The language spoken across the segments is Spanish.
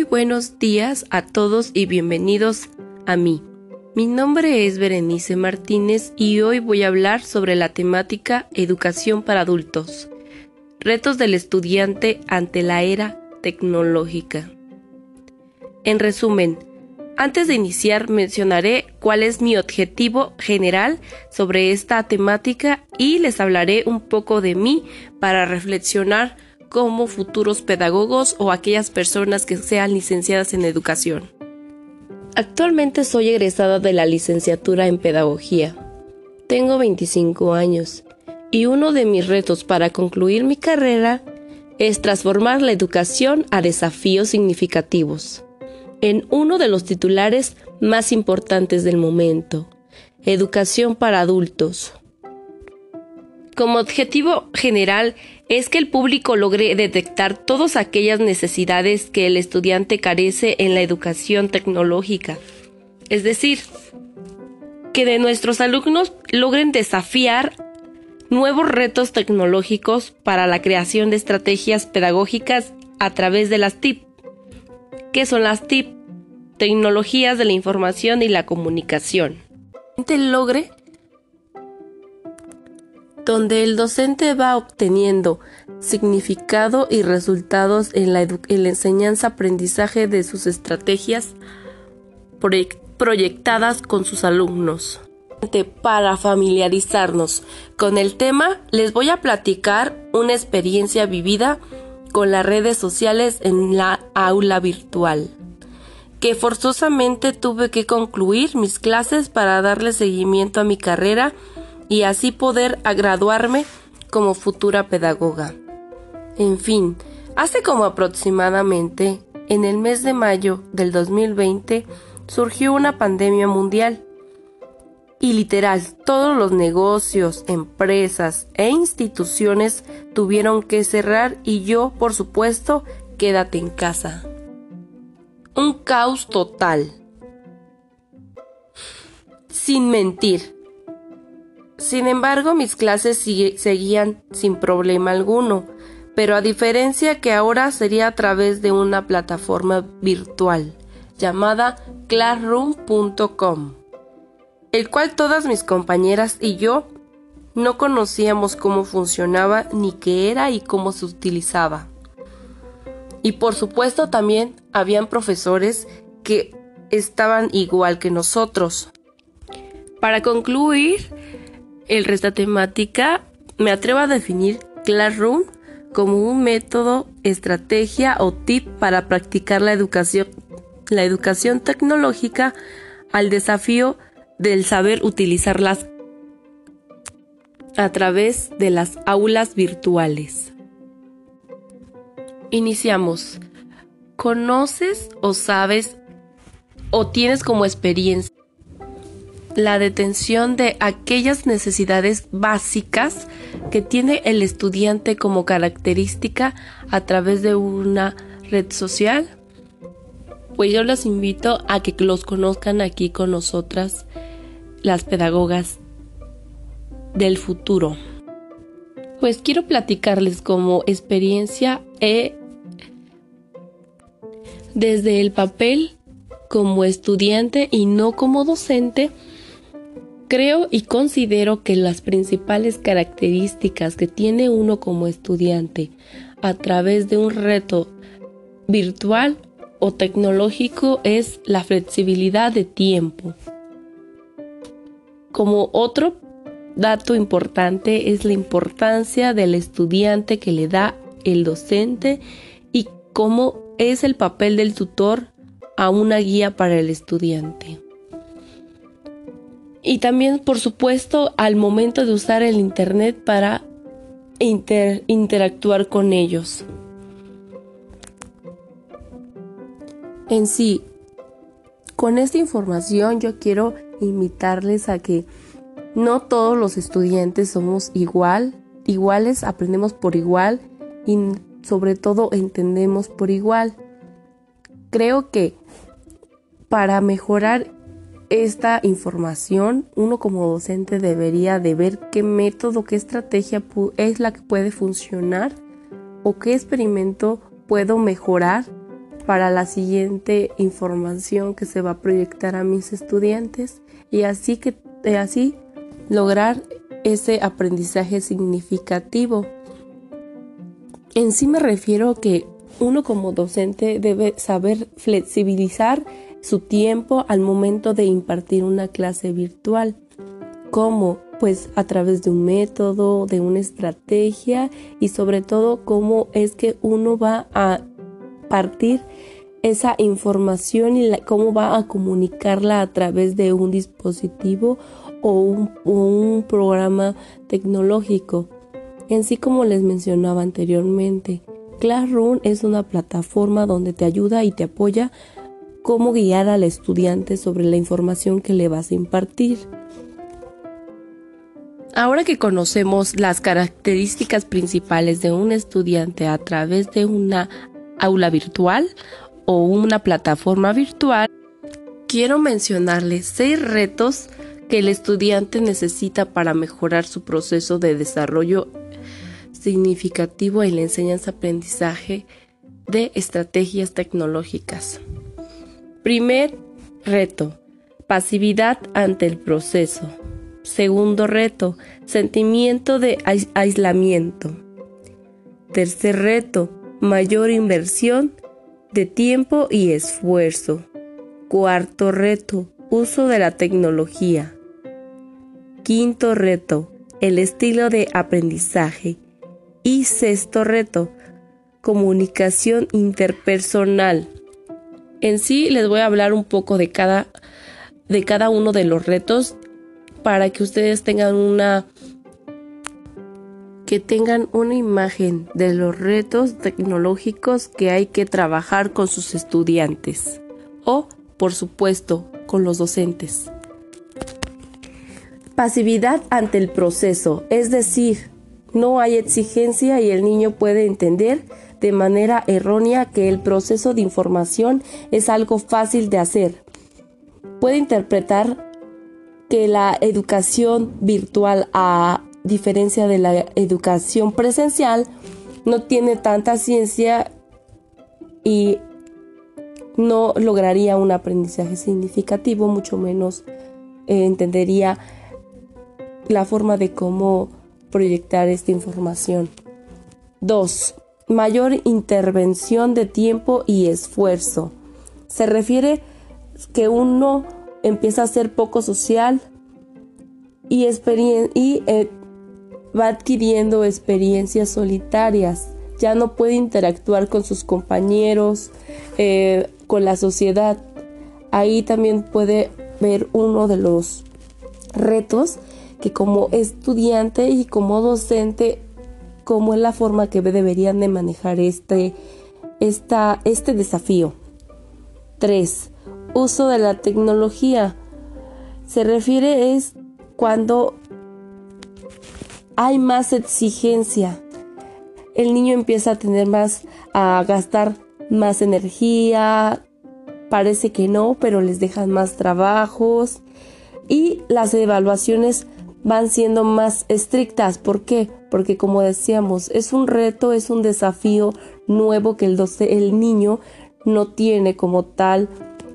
Muy buenos días a todos y bienvenidos a mí. Mi nombre es Berenice Martínez y hoy voy a hablar sobre la temática Educación para adultos. Retos del estudiante ante la era tecnológica. En resumen, antes de iniciar mencionaré cuál es mi objetivo general sobre esta temática y les hablaré un poco de mí para reflexionar como futuros pedagogos o aquellas personas que sean licenciadas en educación. Actualmente soy egresada de la licenciatura en pedagogía. Tengo 25 años y uno de mis retos para concluir mi carrera es transformar la educación a desafíos significativos en uno de los titulares más importantes del momento, educación para adultos. Como objetivo general es que el público logre detectar todas aquellas necesidades que el estudiante carece en la educación tecnológica. Es decir, que de nuestros alumnos logren desafiar nuevos retos tecnológicos para la creación de estrategias pedagógicas a través de las TIP. ¿Qué son las TIP? Tecnologías de la información y la comunicación. Logre donde el docente va obteniendo significado y resultados en la, enseñanza-aprendizaje de sus estrategias proyectadas con sus alumnos. Para familiarizarnos con el tema, les voy a platicar una experiencia vivida con las redes sociales en la aula virtual, que forzosamente tuve que concluir mis clases para darle seguimiento a mi carrera y así poder graduarme como futura pedagoga. En fin, hace como aproximadamente en el mes de mayo del 2020 surgió una pandemia mundial y literal todos los negocios, empresas e instituciones tuvieron que cerrar y yo, por supuesto, quédate en casa. Un caos total. Sin mentir, sin embargo, mis clases seguían sin problema alguno, pero a diferencia que ahora sería a través de una plataforma virtual llamada classroom.com, el cual todas mis compañeras y yo no conocíamos cómo funcionaba ni qué era y cómo se utilizaba. Y por supuesto también habían profesores que estaban igual que nosotros. Para concluir, el resta temática, me atrevo a definir Classroom como un método, estrategia o tip para practicar la educación, la educación tecnológica al desafío del saber utilizarlas a través de las aulas virtuales. Iniciamos. ¿Conoces o sabes o tienes como experiencia la detención de aquellas necesidades básicas que tiene el estudiante como característica a través de una red social. Pues yo los invito a que los conozcan aquí con nosotras, las pedagogas del futuro. Pues quiero platicarles como experiencia e desde el papel como estudiante y no como docente Creo y considero que las principales características que tiene uno como estudiante a través de un reto virtual o tecnológico es la flexibilidad de tiempo. Como otro dato importante es la importancia del estudiante que le da el docente y cómo es el papel del tutor a una guía para el estudiante. Y también, por supuesto, al momento de usar el Internet para interactuar con ellos. En sí, con esta información yo quiero invitarles a que no todos los estudiantes somos igual, iguales, aprendemos por igual y sobre todo entendemos por igual. Creo que para mejorar esta información, uno como docente debería de ver qué método, qué estrategia es la que puede funcionar o qué experimento puedo mejorar para la siguiente información que se va a proyectar a mis estudiantes y así que así lograr ese aprendizaje significativo. En sí me refiero que uno como docente debe saber flexibilizar su tiempo al momento de impartir una clase virtual. ¿Cómo? Pues a través de un método, de una estrategia y sobre todo cómo es que uno va a partir esa información y cómo va a comunicarla a través de un dispositivo o un programa tecnológico. En sí como les mencionaba anteriormente, Classroom es una plataforma donde te ayuda y te apoya cómo guiar al estudiante sobre la información que le vas a impartir. Ahora que conocemos las características principales de un estudiante a través de una aula virtual o una plataforma virtual, quiero mencionarles seis retos que el estudiante necesita para mejorar su proceso de desarrollo significativo en la enseñanza-aprendizaje de estrategias tecnológicas. Primer reto, pasividad ante el proceso. Segundo reto, sentimiento de aislamiento. Tercer reto, mayor inversión de tiempo y esfuerzo. Cuarto reto, uso de la tecnología. Quinto reto, el estilo de aprendizaje. Y sexto reto, comunicación interpersonal. En sí les voy a hablar un poco de cada, de cada uno de los retos para que ustedes tengan una que tengan una imagen de los retos tecnológicos que hay que trabajar con sus estudiantes o, por supuesto, con los docentes. Pasividad ante el proceso, es decir, no hay exigencia y el niño puede entender de manera errónea que el proceso de información es algo fácil de hacer. Puede interpretar que la educación virtual, a diferencia de la educación presencial, no tiene tanta ciencia y no lograría un aprendizaje significativo, mucho menos eh, entendería la forma de cómo proyectar esta información. 2. Mayor intervención de tiempo y esfuerzo. Se refiere que uno empieza a ser poco social y, y eh, va adquiriendo experiencias solitarias. Ya no puede interactuar con sus compañeros, eh, con la sociedad. Ahí también puede ver uno de los retos que como estudiante y como docente, cómo es la forma que deberían de manejar este, esta, este desafío. 3. Uso de la tecnología. Se refiere es cuando hay más exigencia. El niño empieza a tener más, a gastar más energía, parece que no, pero les dejan más trabajos y las evaluaciones van siendo más estrictas. ¿Por qué? Porque como decíamos, es un reto, es un desafío nuevo que el, el niño no tiene como tal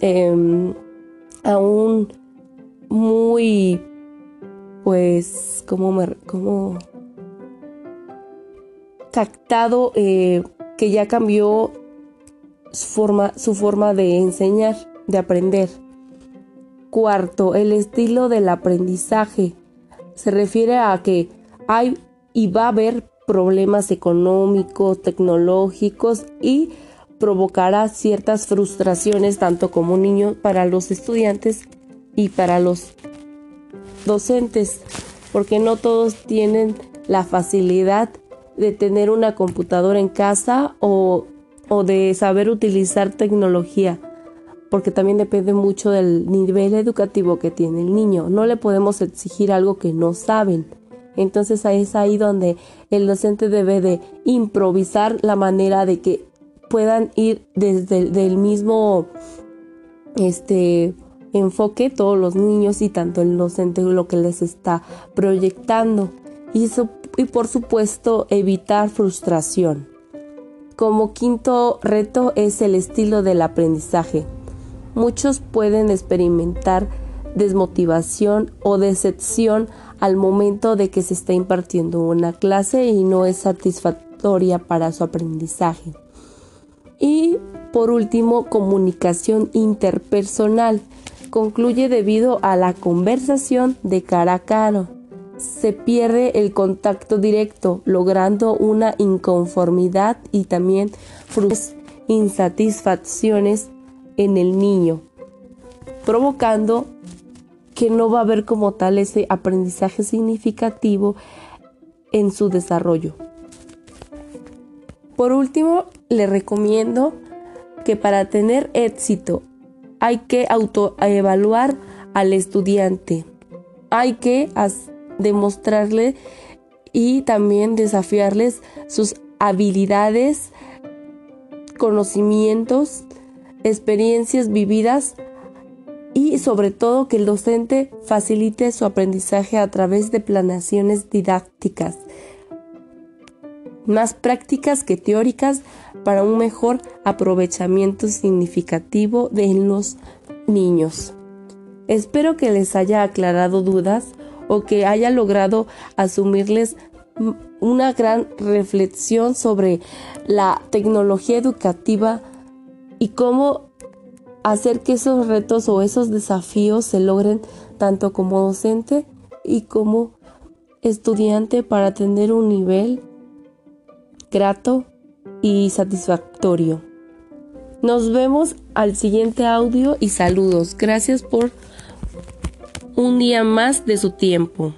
em, aún muy, pues, como, como captado eh, que ya cambió su forma, su forma de enseñar, de aprender. Cuarto, el estilo del aprendizaje se refiere a que hay y va a haber problemas económicos, tecnológicos y provocará ciertas frustraciones tanto como niño para los estudiantes y para los docentes, porque no todos tienen la facilidad de tener una computadora en casa o, o de saber utilizar tecnología porque también depende mucho del nivel educativo que tiene el niño. No le podemos exigir algo que no saben. Entonces es ahí donde el docente debe de improvisar la manera de que puedan ir desde el mismo este enfoque todos los niños y tanto el docente lo que les está proyectando y, y por supuesto evitar frustración. Como quinto reto es el estilo del aprendizaje. Muchos pueden experimentar desmotivación o decepción al momento de que se está impartiendo una clase y no es satisfactoria para su aprendizaje. Y por último, comunicación interpersonal. Concluye debido a la conversación de cara a cara. Se pierde el contacto directo, logrando una inconformidad y también insatisfacciones en el niño, provocando que no va a haber como tal ese aprendizaje significativo en su desarrollo. Por último, le recomiendo que para tener éxito hay que autoevaluar al estudiante. Hay que demostrarle y también desafiarles sus habilidades, conocimientos, experiencias vividas y sobre todo que el docente facilite su aprendizaje a través de planeaciones didácticas más prácticas que teóricas para un mejor aprovechamiento significativo de los niños. Espero que les haya aclarado dudas o que haya logrado asumirles una gran reflexión sobre la tecnología educativa y cómo hacer que esos retos o esos desafíos se logren tanto como docente y como estudiante para tener un nivel grato y satisfactorio. Nos vemos al siguiente audio y saludos. Gracias por un día más de su tiempo.